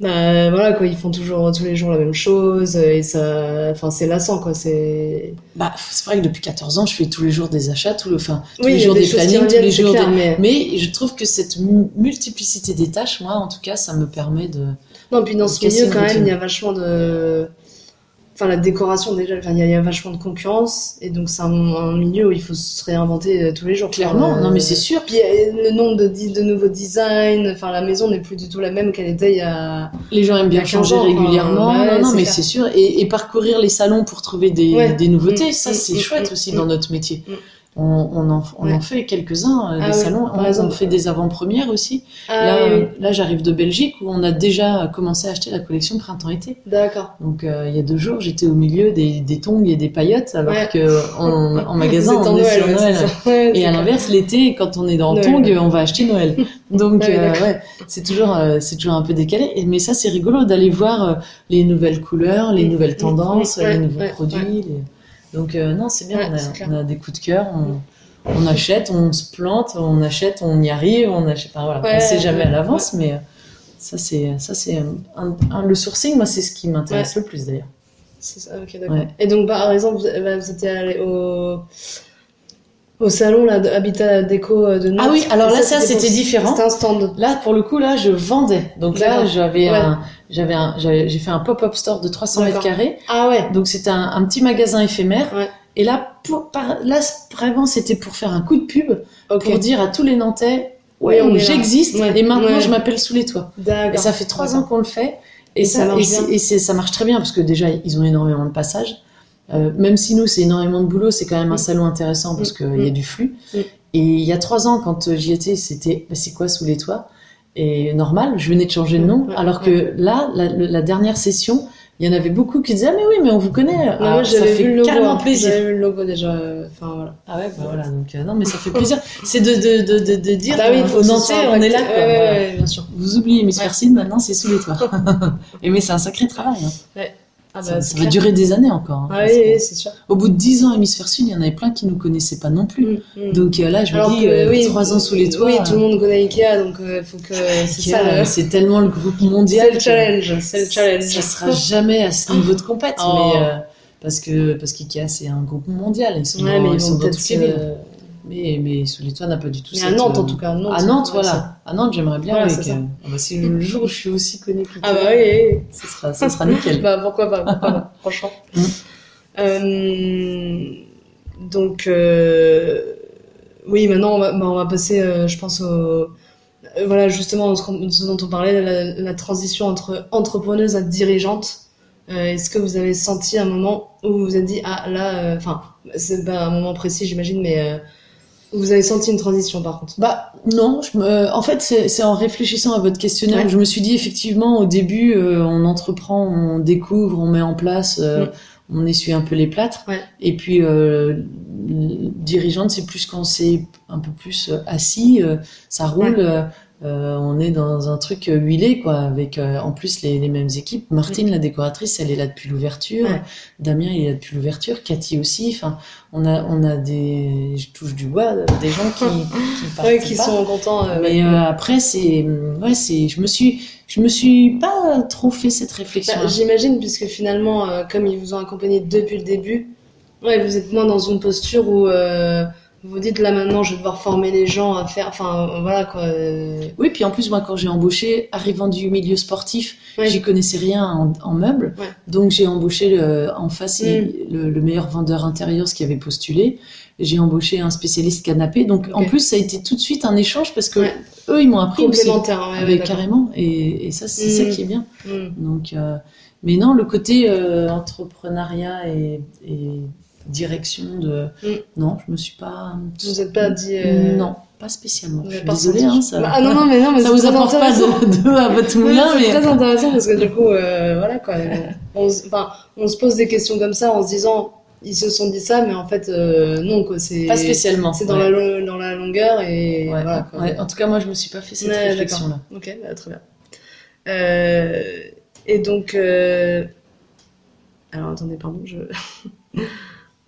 Bah, voilà quoi, ils font toujours tous les jours la même chose et ça. Enfin, c'est lassant quoi, c'est. Bah, c'est vrai que depuis 14 ans, je fais tous les jours des achats, tout le, enfin, tous Oui, les jours des plannings, tous les jours. clair, des- mais- Mais je trouve que cette mu- multiplicité des tâches, moi, en tout cas, ça me permet de. Non, puis dans ce milieu, quand même, il y a vachement de. Enfin la décoration déjà il y, a vachement de concurrence et donc c'est un, milieu où il faut se réinventer euh, tous les jours clairement. Non mais c'est sûr. Puis le nombre de, de nouveaux designs enfin la maison n'est plus du tout la même qu'elle était il y a les gens aiment bien changer régulièrement. non non mais c'est sûr. Et, parcourir les salons pour trouver des, des nouveautés mm, ça mm, c'est mm, chouette aussi dans notre métier on, en, on en, fait quelques-uns, euh, ah des salons. On, on, fait des avant-premières aussi. Ah là, là j'arrive de Belgique où on a déjà commencé à acheter la collection printemps-été. D'accord. Donc euh, il y a deux jours, j'étais au milieu des, des tongs et des paillettes, alors que en, magasin, on est sur Noël. et à l'inverse, l'été, quand on est dans tongs, on va acheter Noël. Donc euh, ouais, c'est toujours, c'est toujours un peu décalé. Mais ça, c'est rigolo d'aller voir les nouvelles couleurs, les nouvelles tendances, les nouveaux produits. Donc euh, non, c'est bien, on, a, des coups de cœur, on, achète, on se plante, on achète, on y arrive, on achète. Enfin, voilà, on sait jamais à l'avance, mais euh, ça c'est ça c'est le sourcing, moi c'est ce qui m'intéresse le plus d'ailleurs. ok d'accord. Et donc par exemple, vous, bah, vous étiez allé au au salon là, de Habitat Déco euh, de Nantes. Ah oui, alors là, ça, c'était différent. C'était un stand. Là, pour le coup, là, je vendais. Donc là, j'avais un, j'avais un, j'ai fait un pop-up store de 300 mètres carrés. Ah ouais. Donc c'était un, un, petit magasin éphémère. Ouais. Et là, pour, par, là, vraiment, c'était pour faire un coup de pub, pour dire à tous les Nantais, ouais, j'existe, et maintenant, je m'appelle sous les toits. Et ça fait trois ans qu'on le fait. Et, ça, marche et, et ça marche très bien parce que déjà, ils ont énormément de passages. Euh, même si nous, c'est énormément de boulot, c'est quand même un salon intéressant parce qu'il y a du flux. Et il y a trois ans, quand j'y étais, c'était bah, c'est quoi sous les toits? Et normal, je venais de changer de nom. Alors que là, la, dernière session, il y en avait beaucoup qui disaient ah mais oui mais on vous connaît. Ah, ça fait logo, carrément plaisir. J'avais vu le logo déjà enfin voilà. Ah ouais bah voilà donc euh, non mais ça fait plaisir. C'est de, de, de, de, dire bah oui, au Nantais on est là quoi, ouais, bien sûr. Vous oubliez Miss Persine maintenant c'est sous les toits. Et mais c'est un sacré travail hein. Ah bah, ça, va durer des années encore. Hein, ah oui, c'est sûr. Au bout de 10 ans hémisphère sud, il y en avait plein qui ne nous connaissaient pas non plus. Mm, mm. Donc euh, là, je me dis, euh, oui, 3 ans sous les toits. Oui, tout le monde connaît Ikea, donc il euh, faut que c'est ça. C'est tellement le groupe mondial. C'est le challenge. C'est le challenge. Ça sera jamais à ce niveau de compète, oh. mais parce que parce qu'Ikea c'est un groupe mondial. Ils sont, ouais, dans, mais ils, sont dans toutes les villes. Mais, mais sous les toits n'a pas du tout mais à Nantes, en tout cas. à Nantes, voilà. À Nantes, j'aimerais bien. avec, ah bah, c'est le jour où je suis aussi connue. Ah bah oui, Ça sera, ça sera nickel. bah pourquoi pas, pourquoi pas franchement. Mm. Euh, donc, euh, oui, maintenant, on va, bah, on va passer, euh, je pense, au... Voilà, justement, ce dont on parlait, la, la transition entre entrepreneuse à dirigeante. Est-ce que vous avez senti un moment où vous vous êtes dit, ah là, enfin, c'est pas un moment précis, j'imagine, mais vous avez senti une transition par contre. Bah non, je me... en fait c'est en réfléchissant à votre questionnaire que je me suis dit effectivement au début euh, on entreprend, on découvre, on met en place, euh, on essuie un peu les plâtres. Et puis euh, dirigeante c'est plus quand c'est un peu plus assis, ça roule. Euh, on est dans un truc huilé, quoi, avec euh, en plus les, les, mêmes équipes. Martine, la décoratrice, elle est là depuis l'ouverture. Damien, il est là depuis l'ouverture. Cathy aussi. Enfin, on a, on a des, je touche du bois, des gens qui, qui, ouais, qui sont contents. Euh, Mais après, c'est, ouais, c'est, je me suis, je me suis pas trop fait cette réflexion. Bah, j'imagine, puisque finalement, comme ils vous ont accompagné depuis le début, ouais, vous êtes moins dans une posture où vous dites là maintenant je vais devoir former les gens à faire enfin voilà quoi oui puis en plus moi quand j'ai embauché arrivant du milieu sportif j'y connaissais rien en, en meubles donc j'ai embauché le, en face mm. le, meilleur vendeur intérieur ce qui avait postulé. J'ai embauché un spécialiste canapé. Donc en plus ça a été tout de suite un échange parce que eux ils m'ont appris aussi. Avec carrément. Et, et ça c'est ça mm. qui est bien. Mm. donc euh, mais non le côté euh, entrepreneuriat et, et direction de. Mm. Non, je me suis pas. Vous n'êtes pas dit. Euh, non, pas spécialement. Je suis désolée, hein, ça. Ah non, non, mais non, mais ça vous apporte pas de, à votre moulin, mais. C'est très intéressant parce que du coup, euh, voilà quoi. On, enfin, on se pose des questions comme ça en se disant. Ils se sont dit ça, mais en fait, euh, non, quoi. C'est, pas spécialement. C'est dans, la, dans la longueur et voilà, quoi. En tout cas, moi, je me suis pas fait cette réflexion-là. Ok, bah, très bien. et donc, alors attendez, pardon, je.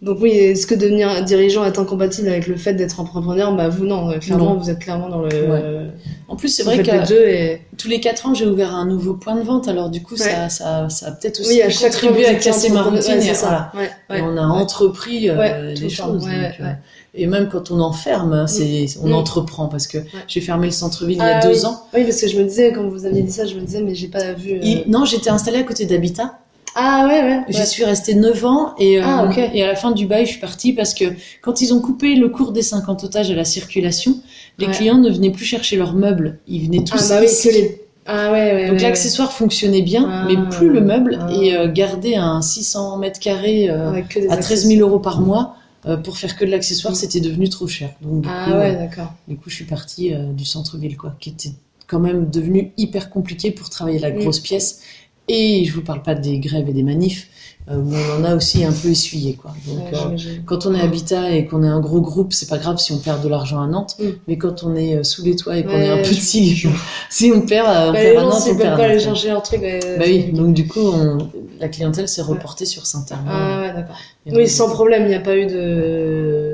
Donc oui, est-ce que devenir dirigeant est incompatible avec le fait d'être entrepreneur Bah vous non, clairement vous êtes clairement dans le. En plus c'est vrai que tous les quatre ans j'ai ouvert un nouveau point de vente, alors du coup ça, ça, ça a peut-être aussi contribué à casser ma routine. et, on a entrepris euh, les choses. Euh, et même quand on enferme, c'est on entreprend parce que j'ai fermé le centre-ville il y a ah deux ans. Oui parce que je me disais quand vous aviez dit ça, je me disais mais j'ai pas vu. Euh, non, j'étais installée à côté d'Habitat. Ah ouais, ouais. J'y suis restée 9 ans et, euh, Ah, et à la fin du bail, je suis partie parce que quand ils ont coupé le cours des 50 otages à la circulation, les Ouais. clients ne venaient plus chercher leurs meubles. Ils venaient tous Ah bah oui, ici. que les... Ah ouais, ouais. Donc l'accessoire fonctionnait bien, Ah. mais plus le meuble. Ah. Et euh, garder un 600 mètres carrés euh, à 13 000 euros par mois pour faire que de l'accessoire, Mm. c'était devenu trop cher. Donc du Ah coup, ouais, d'accord. du coup, je suis partie du centre-ville, quoi, qui était quand même devenu hyper compliqué pour travailler la Mm. grosse pièce. Et je vous parle pas des grèves et des manifs, euh, où on en a aussi un peu essuyé, quoi. Donc, Ouais, euh, quand on est habitat et qu'on est un gros groupe, c'est pas grave si on perd de l'argent à Nantes. Mm. Mais quand on est euh, sous les toits et qu'on Ouais, est un petit, je- si on perd, euh, on Bah, perd à Nantes, on perd pas aller Nantes. chercher leur truc, Bah oui, donc du coup, on- la clientèle s'est reportée sur Saint-Hermain. Ah ouais, d'accord. Oui, sans problème, il n'y a pas eu de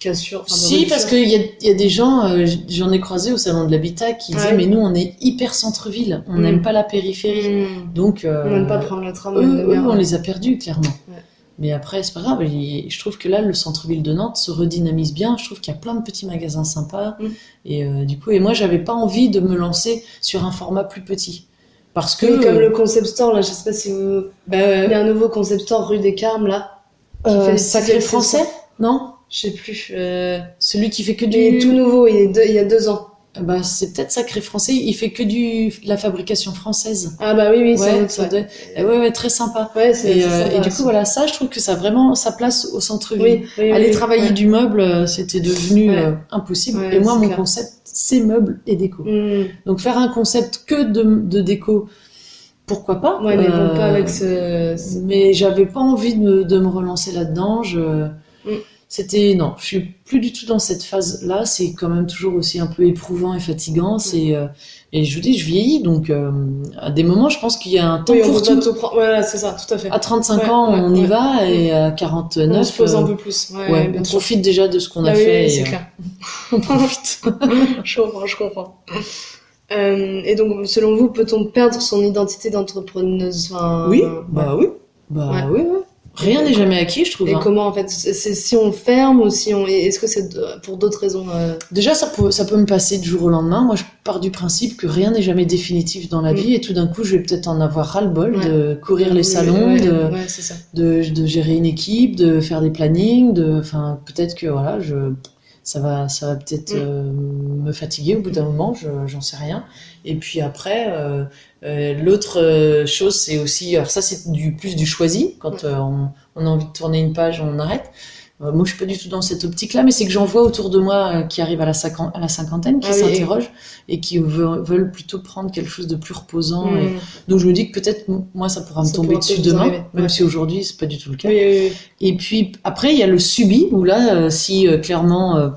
cassure. enfin, Si, parce qu'il y a, il y a des gens, euh, j'en ai croisé au salon de l'habitat, qui disaient Ouais. Mais nous, on est hyper centre-ville, on Mm. n'aime pas la périphérie. Hmm. Donc, euh, On n'aime pas prendre le tram. eux, on les a perdus, clairement. Ouais. Mais après, c'est pas grave. je trouve que là, le centre-ville de Nantes se redynamise bien. Je trouve qu'il y a plein de petits magasins sympas. Mm. Et euh, du coup, et moi, j'avais pas envie de me lancer sur un format plus petit. Parce que. Oui, comme le concept store, là, je sais pas si vous. bah, Il y a un nouveau concept store rue des Carmes, là. qui euh, fait des Sacré Français. Non? Je sais plus. Euh... Celui qui fait que Il est du. tout nouveau, il, est deux- il y a deux ans. Bah, c'est peut-être Sacré Français. Il fait que du de la fabrication française. Ah bah oui, oui, c'est Ouais, ça ouais. doit- ouais, ouais, très sympa. Ouais, c'est Et, euh, sympa, et du ça. coup, voilà, ça, je trouve que ça a vraiment sa place au centre-ville. Oui, oui, Aller oui, travailler du meuble, euh, c'était devenu impossible. Et moi, mon clair. concept, c'est meubles et déco. Hmm. Donc, faire un concept que de, de déco, pourquoi pas Ouais, mais bon, pas avec ce. ce- Mais j'avais pas envie de me, de me relancer là-dedans. Je... Mm. C'était non, je suis plus du tout dans cette phase-là. C'est quand même toujours aussi un peu éprouvant et fatigant. Mm. C'est euh, et je vous dis, je vieillis, donc euh, à des moments, je pense qu'il y a un temps Oui, on pour tout. tout prendre. Voilà, c'est ça, tout à fait. À 35 Ouais, ans, ouais, on y ouais. va, et à 49, on se pose un euh, peu plus. Ouais, ouais, on sûr. profite déjà de ce qu'on a Ah oui, fait. oui, c'est euh, clair. on profite. je comprends, je comprends. Euh, et donc, selon vous, peut-on perdre son identité d'entrepreneuse? Enfin, oui, ouais. bah oui, bah Ouais. oui, oui. Rien n'est jamais acquis, je trouve. Et hein. comment, en fait, c'est si on ferme ou si on. Est-ce que c'est pour d'autres raisons euh, Déjà, ça peut, ça peut me passer du jour au lendemain. Moi, je pars du principe que rien n'est jamais définitif dans la Mm. vie et tout d'un coup, je vais peut-être en avoir ras-le-bol Ouais. de courir les salons, ouais, de, ouais, c'est ça. de, de gérer une équipe, de faire des plannings, de, enfin, peut-être que voilà, je, ça va, ça va peut-être Mm. euh, me fatiguer au bout d'un moment, je, j'en sais rien. Et puis après, euh, euh, l'autre euh, chose, c'est aussi, alors ça, c'est du plus du choisi. Quand euh, on, on a envie de tourner une page, on arrête. Euh, moi, je suis pas du tout dans cette optique-là, mais c'est que j'en vois autour de moi euh, qui arrivent à la, cinquan- à la cinquantaine, qui Ah oui, et- s'interrogent et qui veulent, veulent plutôt prendre quelque chose de plus reposant. Et, Mm. donc je me dis que peut-être moi ça pourra me tomber dessus demain, arriver, même ouais. si aujourd'hui c'est pas du tout le cas. Oui, oui, oui. Et puis après il y a le subi où là euh, si euh, clairement euh,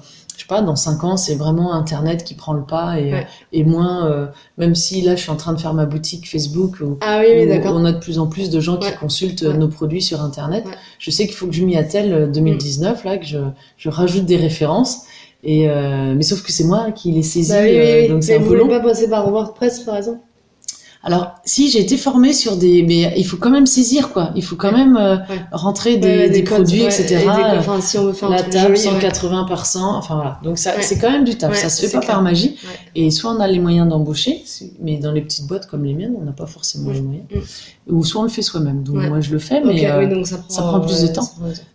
sais pas dans cinq ans c'est vraiment internet qui prend le pas et, Ouais. euh, et moins euh, même si là je suis en train de faire ma boutique Facebook où, Ah oui, oui, où d'accord. on a de plus en plus de gens qui consultent Ouais. nos produits sur internet. Mm. Je sais qu'il faut que je m'y attelle euh, 2019 là que je, je rajoute des références. Et euh, mais sauf que c'est moi qui les saisis, Bah oui, oui, oui. donc c'est un vous peu long. pas passer par WordPress, par exemple? Alors, si j'ai été formée sur des, mais il faut quand même saisir quoi. Il faut quand même euh, Ouais. rentrer des, Ouais, des codes, produits, etc. et des codes, Enfin, si on veut faire un la table joli, ouais. 180 par 100, enfin voilà. Donc ça, c'est quand même du taf. Ça se fait pas clair. par magie. Et soit on a les moyens d'embaucher, mais dans les petites boîtes comme les miennes, on n'a pas forcément Mm. les moyens. Ou soit on le fait soi-même. Donc moi je le fais, mais euh, oui, donc ça prend, ça prend plus de temps.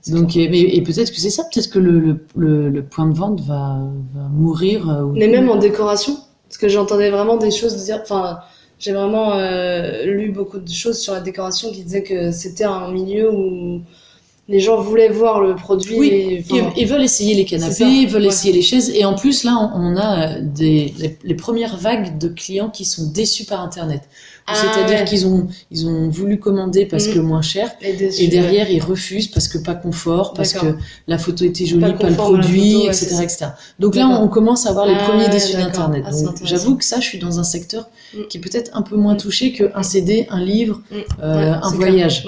donc et, peut-être que c'est ça. Peut-être que le, le, le, le point de vente va, va mourir. euh, Mais même en décoration, parce que j'entendais vraiment des choses dire. Enfin, j'ai vraiment euh, lu beaucoup de choses sur la décoration qui disaient que c'était un milieu où les gens voulaient voir le produit. Oui, et, enfin, Ils, ils veulent essayer les canapés, ils veulent ouais. essayer les chaises. Et en plus, là, on, on a euh, des, les, les premières vagues de clients qui sont déçus par Internet. Ah, C'est-à-dire ouais. qu'ils ont, ils ont voulu commander parce Mhm. que moins cher. et, derrière, ils refusent parce que pas confort, parce que la photo était jolie, Pas pas, le produit, photo, etc., etc. Donc là, on commence à avoir les Ah, premiers déçus d'Internet. Ah, j'avoue que ça, je suis dans un secteur Mm. qui est peut-être un peu moins touché qu'un CD, un livre, Mm. euh, un voyage.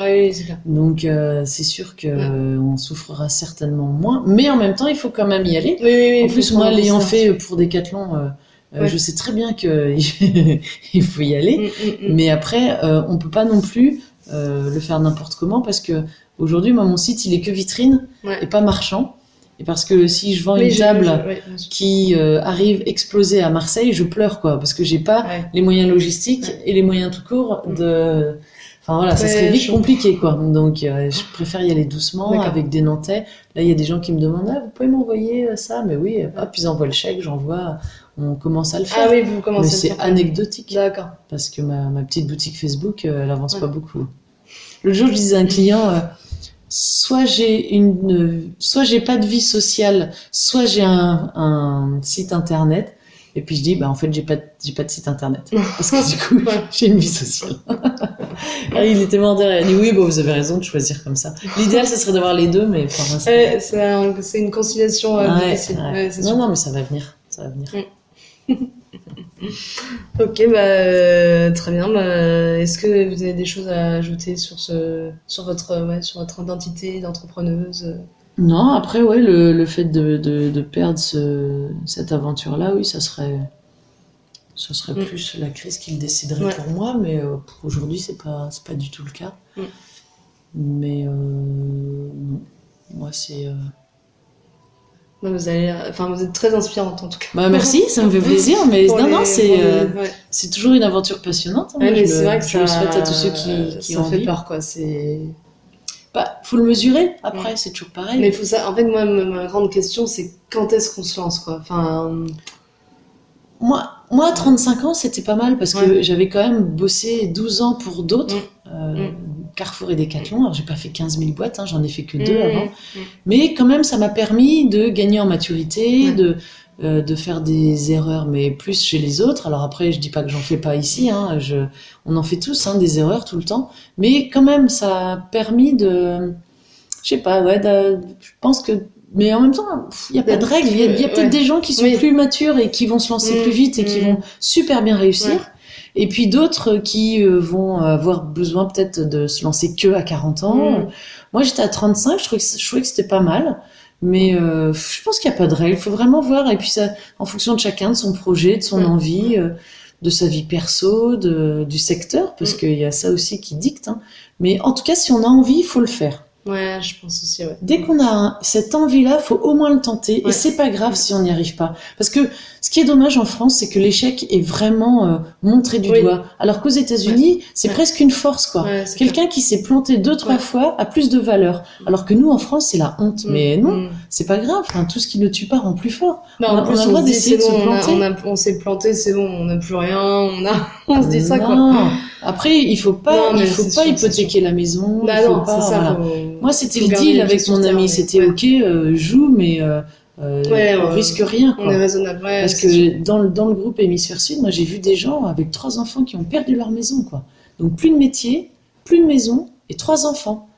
Donc euh, c'est sûr que. Euh, on souffrira certainement moins, mais en même temps il faut quand même y aller. Oui, oui, oui. en plus moi l'ayant fait pour Decathlon, euh, euh, Ouais. je sais très bien que il faut y aller. Mm, mm, mm. Mais après euh, on peut pas non plus euh, le faire n'importe comment parce que aujourd'hui moi mon site il est que vitrine Ouais. et pas marchand. Et parce que si je vends Oui, une table qui euh, arrive explosée à Marseille, je pleure quoi parce que j'ai pas Ouais. les moyens logistiques Ouais. et les moyens tout court de Enfin voilà, ça serait vite compliqué quoi. Donc je préfère y aller doucement avec des Nantais. Là, il y a des gens qui me demandent ah, vous pouvez m'envoyer ça? Mais oui, hop, ils envoient le chèque, j'envoie. On commence à le faire. Ah oui, vous commencez Mais c'est anecdotique. D'accord. Parce que ma, ma, petite boutique Facebook, elle avance pas beaucoup. Le jour, je disais à un client soit j'ai une, soit j'ai pas de vie sociale, soit j'ai un, un, site internet. Et puis je dis, bah en fait j'ai pas, j'ai pas de site internet parce que du coup j'ai une vie sociale. ah, il était mort derrière. Il dit oui, bon vous avez raison de choisir comme ça. L'idéal ce serait d'avoir les deux, mais pour l'instant. c'est une conciliation euh, difficile. non non mais ça va venir, ça va venir. Mm. ok, bah, euh, très bien. Bah, Est-ce que vous avez des choses à ajouter sur, ce, sur, votre, sur votre identité d'entrepreneuse Non, après, ouais, le, le fait de, de, de perdre ce, cette aventure-là, oui, ça serait, ça serait mm. plus la crise qui le déciderait pour moi, mais euh, aujourd'hui, c'est pas, pas du tout le cas. Mm. Mais euh, moi, c'est. Euh, vous, allez, enfin, vous êtes très inspirante en tout cas. Bah, merci, ça me fait plaisir. Mais non, non, c'est c'est toujours une aventure passionnante. Hein. mais c'est vrai que je le souhaite à tous ceux qui, qui ça fait peur, quoi. C'est. Bah, faut le mesurer. Après, c'est toujours pareil. Mais faut ça. En fait, moi, ma, grande question, c'est quand est-ce qu'on se lance, quoi? Enfin. Moi, moi, à 35 ans, c'était pas mal parce que j'avais quand même bossé 12 ans pour d'autres. Mm. Euh, mm. Carrefour et Decathlon. Alors, j'ai pas fait 15 000 boîtes, hein, j'en ai fait que deux mmh, avant. Mais quand même, ça m'a permis de gagner en maturité, de, euh, de faire des erreurs, mais plus chez les autres. Alors après, je dis pas que j'en fais pas ici, hein, je, on en fait tous hein, des erreurs tout le temps. Mais quand même, ça a permis de, je sais pas, ouais, je pense que mais en même temps, il n'y a pas de règles. Il y a, peut-être des gens qui sont plus matures et qui vont se lancer mmh, plus vite et qui vont super bien réussir et puis d'autres qui euh, vont avoir besoin peut-être de se lancer que à 40 ans. Mm. Moi, j'étais à 35, je trouvais que, je trouvais que c'était pas mal. Mais euh, je pense qu'il n'y a pas de règle. Il faut vraiment voir. Et puis, ça, en fonction de chacun, de son projet, de son envie, euh, de sa vie perso, de, du secteur, parce mm. qu'il y a ça aussi qui dicte. Hein. Mais en tout cas, si on a envie, il faut le faire. Ouais, je pense aussi, ouais. Dès qu'on a cette envie-là, faut au moins le tenter. Et c'est pas grave si on n'y arrive pas. Parce que ce qui est dommage en France, c'est que l'échec est vraiment euh, montré du doigt. Alors qu'aux États-Unis, c'est presque une force, quoi. Quelqu'un qui s'est planté deux, trois fois a plus de valeur. Alors que nous, en France, c'est la honte. Mm. Mais non, mm. c'est pas grave. Enfin, tout ce qui ne tue pas rend plus fort. on, a, le droit d'essayer de se planter. On, s'est planté, c'est bon, on n'a plus rien. On, a... on se dit ça, quoi. Après, il faut pas, il faut pas hypothéquer la maison. Bah non, pas, ça, Moi, c'était le deal avec mon ami. C'était ok, euh, joue, mais euh, euh on risque rien. Quoi. On est raisonnable. Parce que dans le, dans le groupe Hémisphère Sud, moi, j'ai vu des gens avec trois enfants qui ont perdu leur maison, quoi. Donc plus de métier, plus de maison et trois enfants.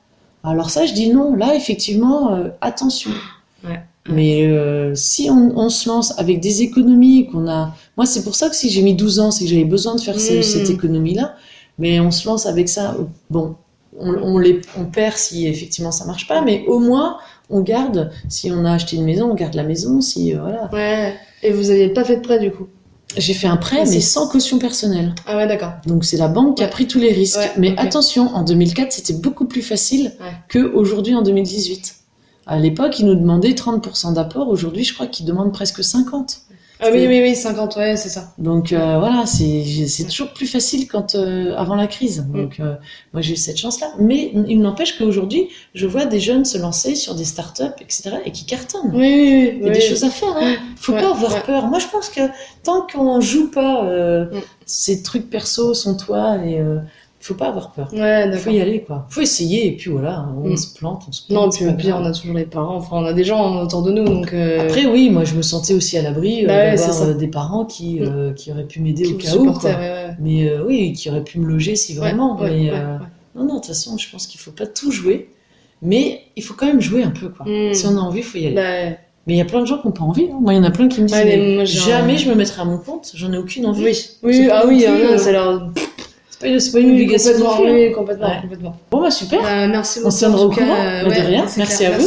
Alors ça, je dis non. Là, effectivement, euh, attention. Ouais. Mais euh, si on, on, se lance avec des économies qu'on a, moi c'est pour ça que si j'ai mis 12 ans, c'est que j'avais besoin de faire mmh. cette économie-là. Mais on se lance avec ça. Bon, on, les, on perd si effectivement ça marche pas, mais au moins on garde. Si on a acheté une maison, on garde la maison. Si euh, voilà. Ouais. Et vous n'aviez pas fait de prêt du coup? J'ai fait un prêt, mais sans caution personnelle. Ah ouais, d'accord. Donc c'est la banque qui a pris tous les risques. mais attention, en 2004, c'était beaucoup plus facile que aujourd'hui en 2018. À l'époque, ils nous demandaient 30% d'apport. Aujourd'hui, je crois qu'ils demandent presque 50. Ah oui, oui, oui, 50, ouais, c'est ça. Donc euh, voilà, c'est toujours plus facile quand euh, avant la crise. Mm. Donc euh, moi j'ai eu cette chance-là. Mais il n'empêche qu'aujourd'hui, je vois des jeunes se lancer sur des startups, etc. et qui cartonnent. Oui, oui, oui. Il y a des choses à faire. Hein. Faut pas avoir peur. Moi je pense que tant qu'on joue pas mm. ces trucs perso, son toi et faut pas avoir peur. Ouais, faut y aller, quoi. Faut essayer, et puis voilà, on mm. se plante, on se plante. Non, puis au pire, on a toujours les parents, enfin, on a des gens autour de nous, donc. Euh, Après, oui, moi, je me sentais aussi à l'abri euh, bah d'avoir euh, des parents qui, mm. qui auraient pu m'aider au cas où, quoi. Mais oui, qui auraient pu me loger si vraiment. mais non, non, de toute façon, je pense qu'il faut pas tout jouer, mais il faut quand même jouer un peu, quoi. Mm. Si on a envie, il faut y aller. Bah, mais il y a plein de gens qui n'ont pas envie. Hein. Moi, il y en a plein qui me disent jamais je me mettrai à mon compte. J'en ai aucune envie. Oui, oui ah oui, hein, ça leur c'est pas une obligation. Complètement, oui, complètement, complètement. Bon, bah super. Euh, merci beaucoup. On se tiendra au courant. Euh, ouais, de rien. Merci à vous.